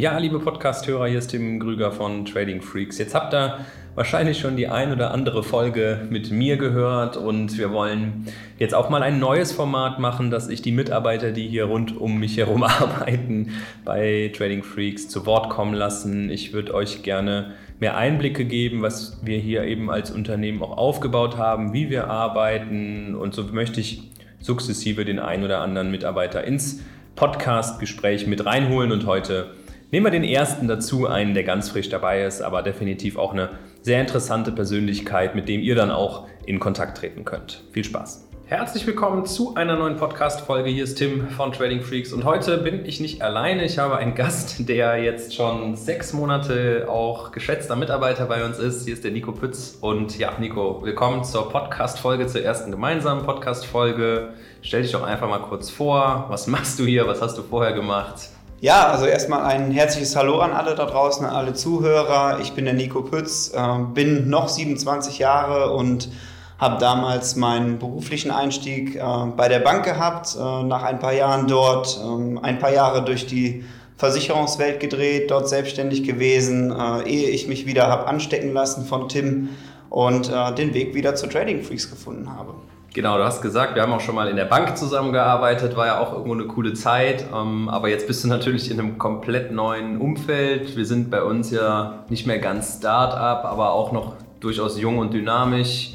Ja, liebe Podcast-Hörer, hier ist Tim Grüger von Trading Freaks. Jetzt habt ihr wahrscheinlich schon die ein oder andere Folge mit mir gehört und wir wollen jetzt auch mal ein neues Format machen, dass ich die Mitarbeiter, die hier rund um mich herum arbeiten, bei Trading Freaks zu Wort kommen lassen. Ich würde euch gerne mehr Einblicke geben, was wir hier eben als Unternehmen auch aufgebaut haben, wie wir arbeiten und so möchte ich sukzessive den ein oder anderen Mitarbeiter ins Podcast-Gespräch mit reinholen und heute Nehmen wir den ersten dazu, einen, der ganz frisch dabei ist, aber definitiv auch eine sehr interessante Persönlichkeit, mit dem ihr dann auch in Kontakt treten könnt. Viel Spaß! Herzlich willkommen zu einer neuen Podcast-Folge. Hier ist Tim von Trading Freaks und heute bin ich nicht alleine. Ich habe einen Gast, der jetzt schon sechs Monate auch geschätzter Mitarbeiter bei uns ist. Hier ist der Nico Pütz und ja, Nico, willkommen zur Podcast-Folge, zur ersten gemeinsamen Podcast-Folge. Stell dich doch einfach mal kurz vor. Was machst du hier? Was hast du vorher gemacht? Ja, also erstmal ein herzliches Hallo an alle da draußen, an alle Zuhörer. Ich bin der Nico Pütz, ähm, bin noch 27 Jahre und habe damals meinen beruflichen Einstieg äh, bei der Bank gehabt, äh, nach ein paar Jahren dort, ähm, ein paar Jahre durch die Versicherungswelt gedreht, dort selbstständig gewesen, äh, ehe ich mich wieder habe anstecken lassen von Tim und den Weg wieder zu Trading Freaks gefunden habe. Genau, du hast gesagt, wir haben auch schon mal in der Bank zusammengearbeitet, war ja auch irgendwo eine coole Zeit. Ähm, aber jetzt bist du natürlich in einem komplett neuen Umfeld. Wir sind bei uns ja nicht mehr ganz Start-up, aber auch noch durchaus jung und dynamisch.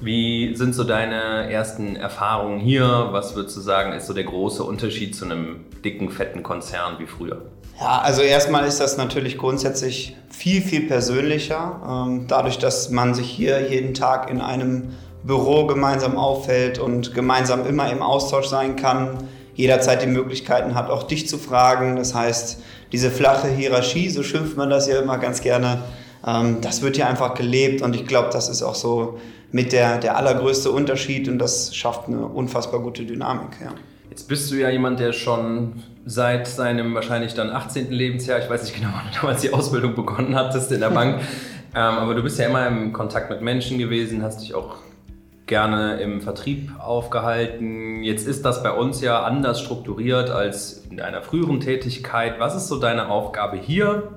Wie sind so deine ersten Erfahrungen hier? Was würdest du sagen, ist so der große Unterschied zu einem dicken, fetten Konzern wie früher? Ja, also erstmal ist das natürlich grundsätzlich viel, viel persönlicher. Ähm, dadurch, dass man sich hier jeden Tag in einem Büro gemeinsam auffällt und gemeinsam immer im Austausch sein kann, jederzeit die Möglichkeiten hat, auch dich zu fragen. Das heißt, diese flache Hierarchie, so schimpft man das ja immer ganz gerne, ähm, das wird hier einfach gelebt und ich glaube, das ist auch so mit der, der allergrößte Unterschied und das schafft eine unfassbar gute Dynamik. Ja. Jetzt bist du ja jemand, der schon seit seinem wahrscheinlich dann 18. Lebensjahr, ich weiß nicht genau, wann du damals die Ausbildung begonnen hattest in der Bank, ähm, aber du bist ja immer im Kontakt mit Menschen gewesen, hast dich auch gerne im Vertrieb aufgehalten. Jetzt ist das bei uns ja anders strukturiert als in deiner früheren Tätigkeit. Was ist so deine Aufgabe hier?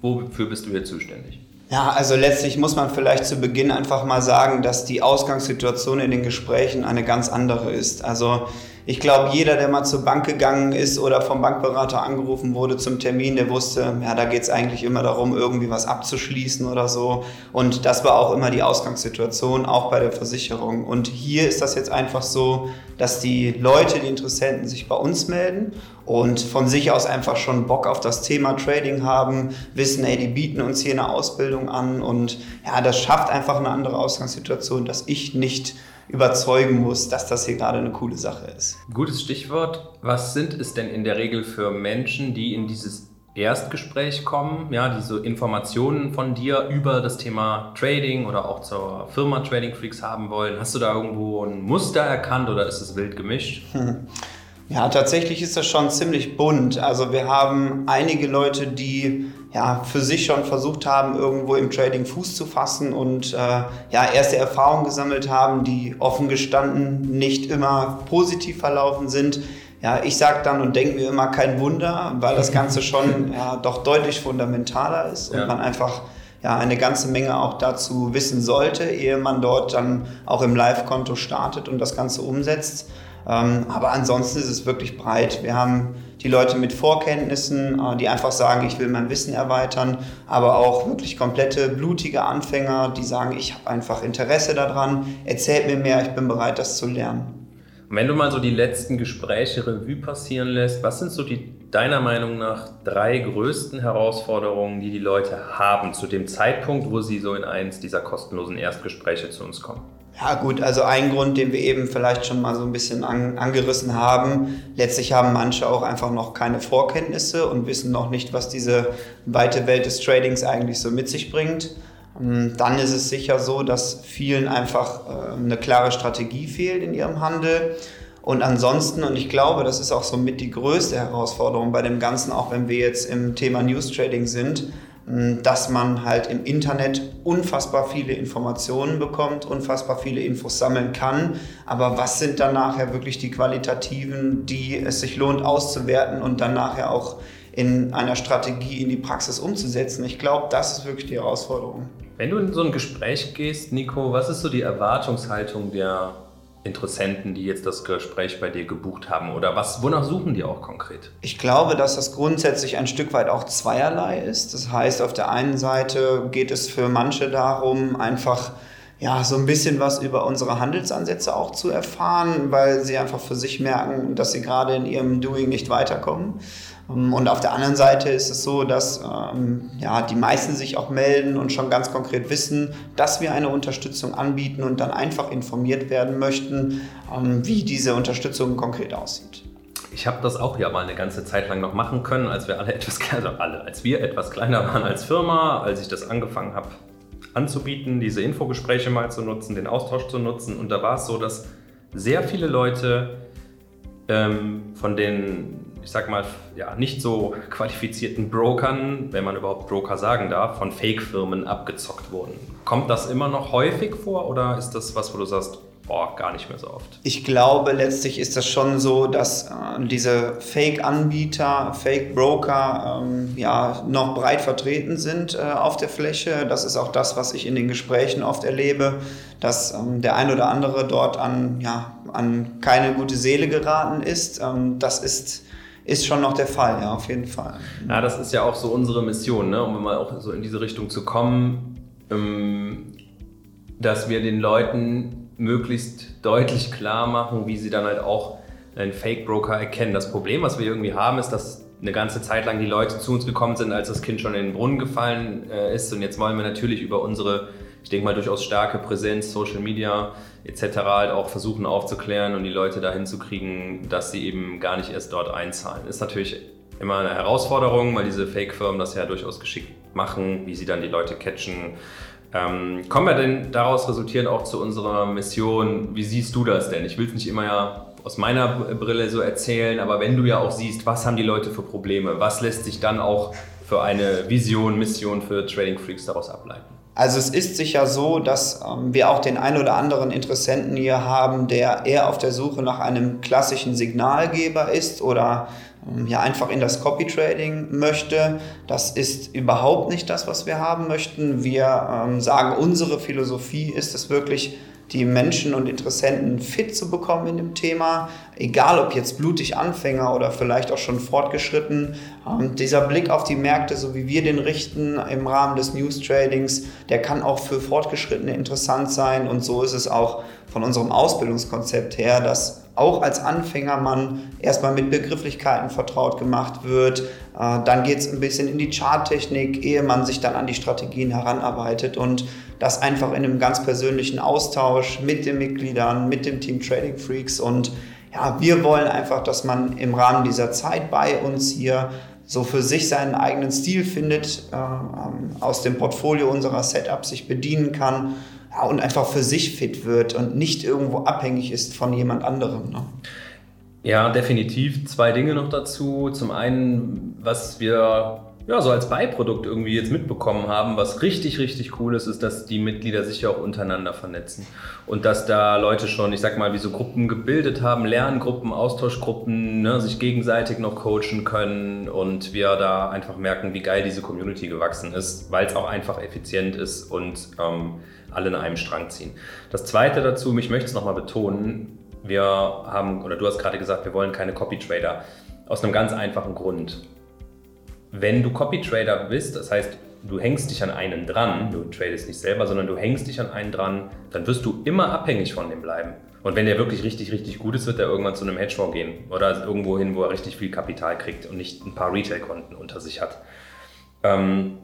Wofür bist du hier zuständig? Ja, also letztlich muss man vielleicht zu Beginn einfach mal sagen, dass die Ausgangssituation in den Gesprächen eine ganz andere ist. Also ich glaube, jeder, der mal zur Bank gegangen ist oder vom Bankberater angerufen wurde zum Termin, der wusste, ja, da geht es eigentlich immer darum, irgendwie was abzuschließen oder so. Und das war auch immer die Ausgangssituation, auch bei der Versicherung. Und hier ist das jetzt einfach so, dass die Leute, die Interessenten sich bei uns melden und von sich aus einfach schon Bock auf das Thema Trading haben, wissen, ey, die bieten uns hier eine Ausbildung an und ja, das schafft einfach eine andere Ausgangssituation, dass ich nicht überzeugen muss, dass das hier gerade eine coole Sache ist. Gutes Stichwort. Was sind es denn in der Regel für Menschen, die in dieses Erstgespräch kommen, ja, die so Informationen von dir über das Thema Trading oder auch zur Firma Trading Freaks haben wollen? Hast du da irgendwo ein Muster erkannt oder ist es wild gemischt? Ja, tatsächlich ist das schon ziemlich bunt. Also wir haben einige Leute, die ja, für sich schon versucht haben, irgendwo im Trading Fuß zu fassen und äh, ja, erste Erfahrungen gesammelt haben, die offen gestanden nicht immer positiv verlaufen sind. Ja, ich sage dann und denke mir immer kein Wunder, weil das Ganze schon ja, doch deutlich fundamentaler ist und ja. man einfach ja, eine ganze Menge auch dazu wissen sollte, ehe man dort dann auch im Live-Konto startet und das Ganze umsetzt. Ähm, aber ansonsten ist es wirklich breit. Wir haben die Leute mit Vorkenntnissen, äh, die einfach sagen, ich will mein Wissen erweitern, aber auch wirklich komplette blutige Anfänger, die sagen, ich habe einfach Interesse daran, erzählt mir mehr, ich bin bereit, das zu lernen. Und wenn du mal so die letzten Gespräche Revue passieren lässt, was sind so die deiner Meinung nach drei größten Herausforderungen, die die Leute haben zu dem Zeitpunkt, wo sie so in eins dieser kostenlosen Erstgespräche zu uns kommen? Ja gut, also ein Grund, den wir eben vielleicht schon mal so ein bisschen an, angerissen haben, letztlich haben manche auch einfach noch keine Vorkenntnisse und wissen noch nicht, was diese weite Welt des Tradings eigentlich so mit sich bringt. Ähm, dann ist es sicher so, dass vielen einfach äh, eine klare Strategie fehlt in ihrem Handel. Und ansonsten, und ich glaube, das ist auch so mit die größte Herausforderung bei dem Ganzen, auch wenn wir jetzt im Thema News Trading sind, dass man halt im Internet unfassbar viele Informationen bekommt, unfassbar viele Infos sammeln kann. Aber was sind dann nachher wirklich die qualitativen, die es sich lohnt auszuwerten und dann nachher auch in einer Strategie in die Praxis umzusetzen. Ich glaube, das ist wirklich die Herausforderung. Wenn du in so ein Gespräch gehst, Nico, was ist so die Erwartungshaltung der Interessenten, die jetzt das Gespräch bei dir gebucht haben? Oder was, wonach suchen die auch konkret? Ich glaube, dass das grundsätzlich ein Stück weit auch zweierlei ist. Das heißt, auf der einen Seite geht es für manche darum, einfach ja, so ein bisschen was über unsere Handelsansätze auch zu erfahren, weil sie einfach für sich merken, dass sie gerade in ihrem Doing nicht weiterkommen. Ähm, und auf der anderen Seite ist es so, dass ähm, ja, die meisten sich auch melden und schon ganz konkret wissen, dass wir eine Unterstützung anbieten und dann einfach informiert werden möchten, ähm, wie diese Unterstützung konkret aussieht. Ich habe das auch ja mal eine ganze Zeit lang noch machen können, als wir alle etwas also alle, als wir etwas kleiner waren als Firma, als ich das angefangen habe anzubieten, diese Infogespräche mal zu nutzen, den Austausch zu nutzen. Und da war es so, dass sehr viele Leute ähm, von den ich sag mal, ja, nicht so qualifizierten Brokern, wenn man überhaupt Broker sagen darf, von Fake-Firmen abgezockt wurden. Kommt das immer noch häufig vor oder ist das was, wo du sagst, boah, gar nicht mehr so oft? Ich glaube, letztlich ist das schon so, dass äh, diese Fake-Anbieter, Fake-Broker ähm, ja noch breit vertreten sind äh, auf der Fläche. Das ist auch das, was ich in den Gesprächen oft erlebe, dass ähm, der ein oder andere dort an, ja, an keine gute Seele geraten ist. Ähm, das ist ist schon noch der Fall, ja, auf jeden Fall. Ja, das ist ja auch so unsere Mission, ne? um mal auch so in diese Richtung zu kommen, ähm, dass wir den Leuten möglichst deutlich klar machen, wie sie dann halt auch einen Fake-Broker erkennen. Das Problem, was wir irgendwie haben, ist, dass eine ganze Zeit lang die Leute zu uns gekommen sind, als das Kind schon in den Brunnen gefallen äh, ist. Und jetzt wollen wir natürlich über unsere ich denke mal, durchaus starke Präsenz, Social Media etc. halt auch versuchen aufzuklären und die Leute dahin zu kriegen, dass sie eben gar nicht erst dort einzahlen. Ist natürlich immer eine Herausforderung, weil diese Fake-Firmen das ja durchaus geschickt machen, wie sie dann die Leute catchen. Ähm, kommen wir denn daraus resultierend auch zu unserer Mission? Wie siehst du das denn? Ich will es nicht immer ja aus meiner Brille so erzählen, aber wenn du ja auch siehst, was haben die Leute für Probleme, was lässt sich dann auch für eine Vision, Mission für Trading Freaks daraus ableiten? Also es ist sicher so, dass ähm, wir auch den ein oder anderen Interessenten hier haben, der eher auf der Suche nach einem klassischen Signalgeber ist oder ähm, ja einfach in das Copy Trading möchte. Das ist überhaupt nicht das, was wir haben möchten. Wir ähm, sagen, unsere Philosophie ist es wirklich, die Menschen und Interessenten fit zu bekommen in dem Thema, egal ob jetzt blutig Anfänger oder vielleicht auch schon fortgeschritten. Ähm, dieser Blick auf die Märkte, so wie wir den richten im Rahmen des News Tradings, der kann auch für Fortgeschrittene interessant sein und so ist es auch von unserem Ausbildungskonzept her, dass auch als Anfänger man erstmal mit Begrifflichkeiten vertraut gemacht wird. Äh, dann geht es ein bisschen in die Charttechnik, ehe man sich dann an die Strategien heranarbeitet und das einfach in einem ganz persönlichen Austausch mit den Mitgliedern, mit dem Team Trading Freaks und ja, wir wollen einfach, dass man im Rahmen dieser Zeit bei uns hier so für sich seinen eigenen Stil findet, äh, ähm, aus dem Portfolio unserer Setups sich bedienen kann und einfach für sich fit wird und nicht irgendwo abhängig ist von jemand anderem. Ne? Ja, definitiv. Zwei Dinge noch dazu. Zum einen, was wir ja, so als Beiprodukt irgendwie jetzt mitbekommen haben, was richtig, richtig cool ist, ist, dass die Mitglieder sich ja auch untereinander vernetzen. Und dass da Leute schon, ich sag mal, wie so Gruppen gebildet haben, Lerngruppen, Austauschgruppen, ne, sich gegenseitig noch coachen können und wir da einfach merken, wie geil diese Community gewachsen ist, weil es auch einfach effizient ist und ähm, alle in einem Strang ziehen. Das zweite dazu, ich möchte es nochmal betonen, wir haben, oder du hast gerade gesagt, wir wollen keine Copy-Trader. Aus einem ganz einfachen Grund wenn du Copy-Trader bist, das heißt, du hängst dich an einen dran, du tradest nicht selber, sondern du hängst dich an einen dran, dann wirst du immer abhängig von dem bleiben. Und wenn der wirklich richtig, richtig gut ist, wird er irgendwann zu einem Hedgefonds gehen oder irgendwo hin, wo er richtig viel Kapital kriegt und nicht ein paar Retail-Konten unter sich hat. Ähm,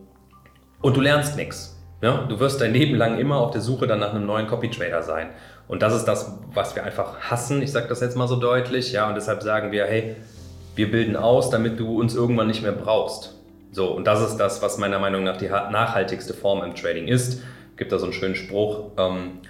und du lernst nichts. Ja? Du wirst dein Leben lang immer auf der Suche dann nach einem neuen Copy-Trader sein. Und das ist das, was wir einfach hassen. Ich sage das jetzt mal so deutlich. Ja, und deshalb sagen wir, hey, wir bilden aus, damit du uns irgendwann nicht mehr brauchst. So, und das ist das, was meiner Meinung nach die nachhaltigste Form im Trading ist. Gibt da so einen schönen Spruch, ähm,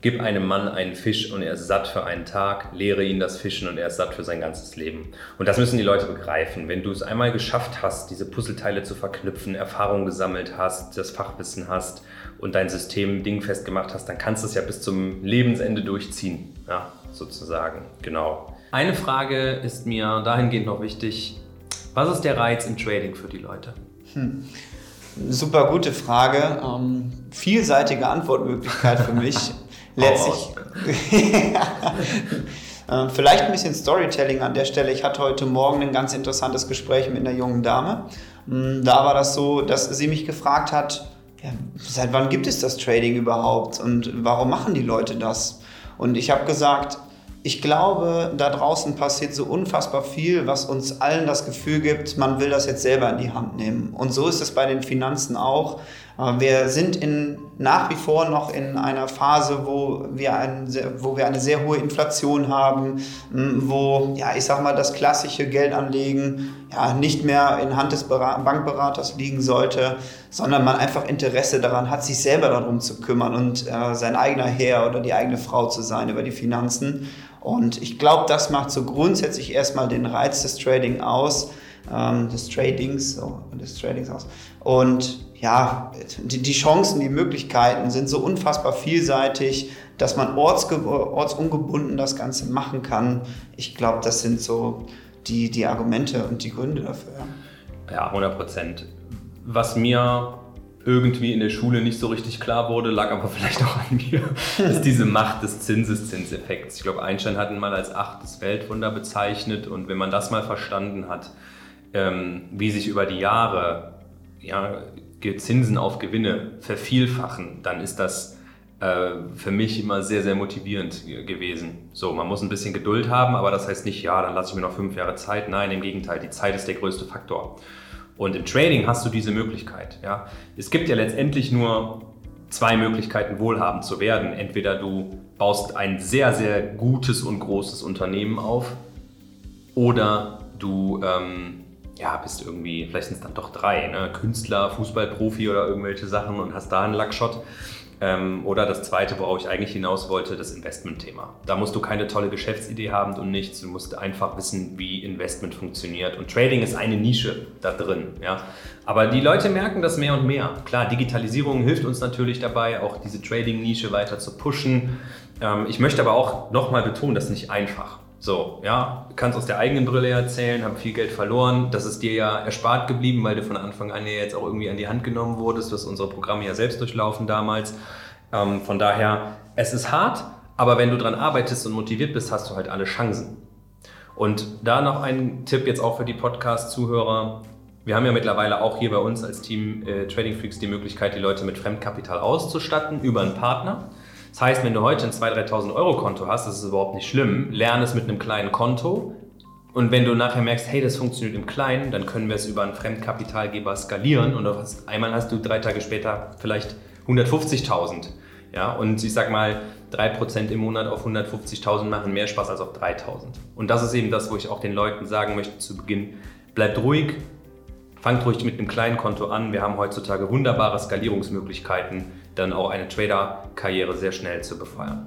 gib einem Mann einen Fisch und er ist satt für einen Tag, lehre ihn das Fischen und er ist satt für sein ganzes Leben. Und das müssen die Leute begreifen. Wenn du es einmal geschafft hast, diese Puzzleteile zu verknüpfen, Erfahrung gesammelt hast, das Fachwissen hast und dein System dingfest gemacht hast, dann kannst du es ja bis zum Lebensende durchziehen, ja, sozusagen, genau. Eine Frage ist mir dahingehend noch wichtig. Was ist der Reiz im Trading für die Leute? Hm. Super gute Frage. Ähm, vielseitige Antwortmöglichkeit für mich. Letztlich. äh, vielleicht ein bisschen Storytelling an der Stelle. Ich hatte heute Morgen ein ganz interessantes Gespräch mit einer jungen Dame. Hm, da war das so, dass sie mich gefragt hat, ja, seit wann gibt es das Trading überhaupt und warum machen die Leute das? Und ich habe gesagt, ich glaube, da draußen passiert so unfassbar viel, was uns allen das Gefühl gibt, man will das jetzt selber in die Hand nehmen. Und so ist es bei den Finanzen auch. Äh, wir sind in, nach wie vor noch in einer Phase, wo wir, ein, wo wir eine sehr hohe Inflation haben, wo, ja, ich sag mal, das klassische Geldanlegen ja, nicht mehr in Hand des Bankberaters liegen sollte, sondern man einfach Interesse daran hat, sich selber darum zu kümmern und äh, sein eigener Herr oder die eigene Frau zu sein über die Finanzen. Und ich glaube, das macht so grundsätzlich erstmal den Reiz des Trading aus, ähm, des Tradings, so, des Tradings aus. Und ja, die, die Chancen, die Möglichkeiten sind so unfassbar vielseitig, dass man ortsungebunden das Ganze machen kann. Ich glaube, das sind so die, die Argumente und die Gründe dafür. Ja, 100 Prozent. Was mir irgendwie in der Schule nicht so richtig klar wurde, lag aber vielleicht auch an mir, ist diese Macht des Zinseszinseffekts. Ich glaube, Einstein hat ihn mal als achtes Weltwunder bezeichnet und wenn man das mal verstanden hat, ähm, wie sich über die Jahre ja, Zinsen auf Gewinne vervielfachen, dann ist das äh, für mich immer sehr, sehr motivierend gewesen. So, man muss ein bisschen Geduld haben, aber das heißt nicht, ja, dann lasse ich mir noch fünf Jahre Zeit. Nein, im Gegenteil, die Zeit ist der größte Faktor. Und im Trading hast du diese Möglichkeit. Ja? Es gibt ja letztendlich nur zwei Möglichkeiten, wohlhabend zu werden. Entweder du baust ein sehr, sehr gutes und großes Unternehmen auf oder du ähm, ja, bist irgendwie, vielleicht sind es dann doch drei, ne? Künstler, Fußballprofi oder irgendwelche Sachen und hast da einen Luckshot. Ähm, oder das zweite, worauf ich eigentlich hinaus wollte, das Investment-Thema. Da musst du keine tolle Geschäftsidee haben und nichts. Du musst einfach wissen, wie Investment funktioniert. Und Trading ist eine Nische da drin. Ja? Aber die Leute merken das mehr und mehr. Klar, Digitalisierung hilft uns natürlich dabei, auch diese Trading-Nische weiter zu pushen. Ähm, ich möchte aber auch nochmal betonen, das ist nicht einfach. So, ja, kannst aus der eigenen Brille erzählen, habe viel Geld verloren. Das ist dir ja erspart geblieben, weil du von Anfang an ja jetzt auch irgendwie an die Hand genommen wurdest. Du hast unsere Programme ja selbst durchlaufen damals. Ähm, von daher, es ist hart, aber wenn du dran arbeitest und motiviert bist, hast du halt alle Chancen. Und da noch ein Tipp jetzt auch für die Podcast-Zuhörer. Wir haben ja mittlerweile auch hier bei uns als Team äh, Trading Freaks die Möglichkeit, die Leute mit Fremdkapital auszustatten über einen Partner. Das heißt, wenn du heute ein 2.000, 3.000 Euro Konto hast, das ist überhaupt nicht schlimm. Lerne es mit einem kleinen Konto. Und wenn du nachher merkst, hey, das funktioniert im Kleinen, dann können wir es über einen Fremdkapitalgeber skalieren und hast, einmal hast du drei Tage später vielleicht 150.000. Ja, und ich sag mal, 3% im Monat auf 150.000 machen mehr Spaß als auf 3.000. Und das ist eben das, wo ich auch den Leuten sagen möchte zu Beginn, bleibt ruhig, fangt ruhig mit einem kleinen Konto an. Wir haben heutzutage wunderbare Skalierungsmöglichkeiten dann auch eine Trader-Karriere sehr schnell zu befeuern.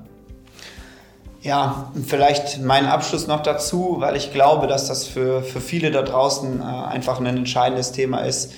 Ja, vielleicht mein Abschluss noch dazu, weil ich glaube, dass das für, für viele da draußen äh, einfach ein entscheidendes Thema ist.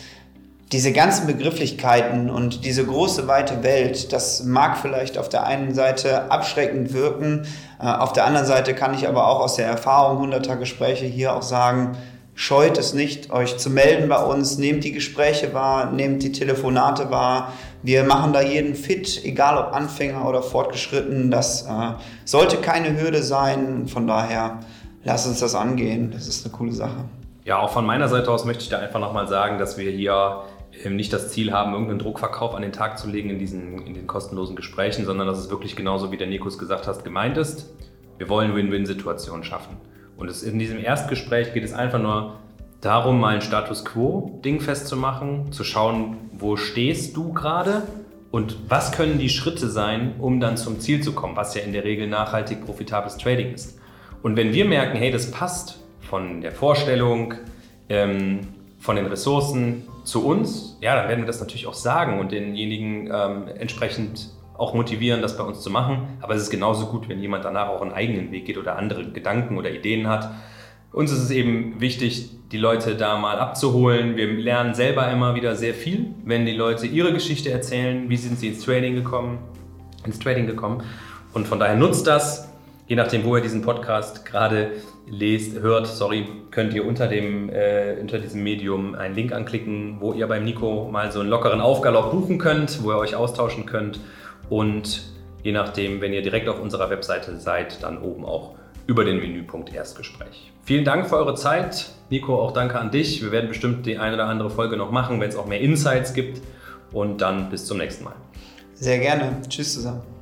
Diese ganzen Begrifflichkeiten und diese große weite Welt, das mag vielleicht auf der einen Seite abschreckend wirken, äh, auf der anderen Seite kann ich aber auch aus der Erfahrung hunderter Gespräche hier auch sagen, scheut es nicht, euch zu melden bei uns, nehmt die Gespräche wahr, nehmt die Telefonate wahr. Wir machen da jeden fit, egal ob Anfänger oder fortgeschritten. Das äh, sollte keine Hürde sein. Von daher, lasst uns das angehen. Das ist eine coole Sache. Ja, auch von meiner Seite aus möchte ich da einfach nochmal sagen, dass wir hier ähm, nicht das Ziel haben, irgendeinen Druckverkauf an den Tag zu legen in, diesen, in den kostenlosen Gesprächen, sondern dass es wirklich genauso, wie der Nikos gesagt hat, gemeint ist. Wir wollen Win-Win-Situationen schaffen. Und in diesem Erstgespräch geht es einfach nur darum, mal ein Status Quo-Ding festzumachen, zu schauen, wo stehst du gerade und was können die Schritte sein, um dann zum Ziel zu kommen, was ja in der Regel nachhaltig profitables Trading ist. Und wenn wir merken, hey, das passt von der Vorstellung, ähm, von den Ressourcen zu uns, ja, dann werden wir das natürlich auch sagen und denjenigen ähm, entsprechend auch motivieren, das bei uns zu machen. Aber es ist genauso gut, wenn jemand danach auch einen eigenen Weg geht oder andere Gedanken oder Ideen hat. Uns ist es eben wichtig, die Leute da mal abzuholen. Wir lernen selber immer wieder sehr viel, wenn die Leute ihre Geschichte erzählen, wie sind sie ins Trading gekommen, ins Trading gekommen. Und von daher nutzt das. Je nachdem, wo ihr diesen Podcast gerade lest, hört, sorry, könnt ihr unter, dem, äh, unter diesem Medium einen Link anklicken, wo ihr beim Nico mal so einen lockeren Aufgalopp buchen könnt, wo ihr euch austauschen könnt. Und je nachdem, wenn ihr direkt auf unserer Webseite seid, dann oben auch über den Menüpunkt Erstgespräch. Vielen Dank für eure Zeit. Nico, auch danke an dich. Wir werden bestimmt die eine oder andere Folge noch machen, wenn es auch mehr Insights gibt. Und dann bis zum nächsten Mal. Sehr gerne. Tschüss zusammen.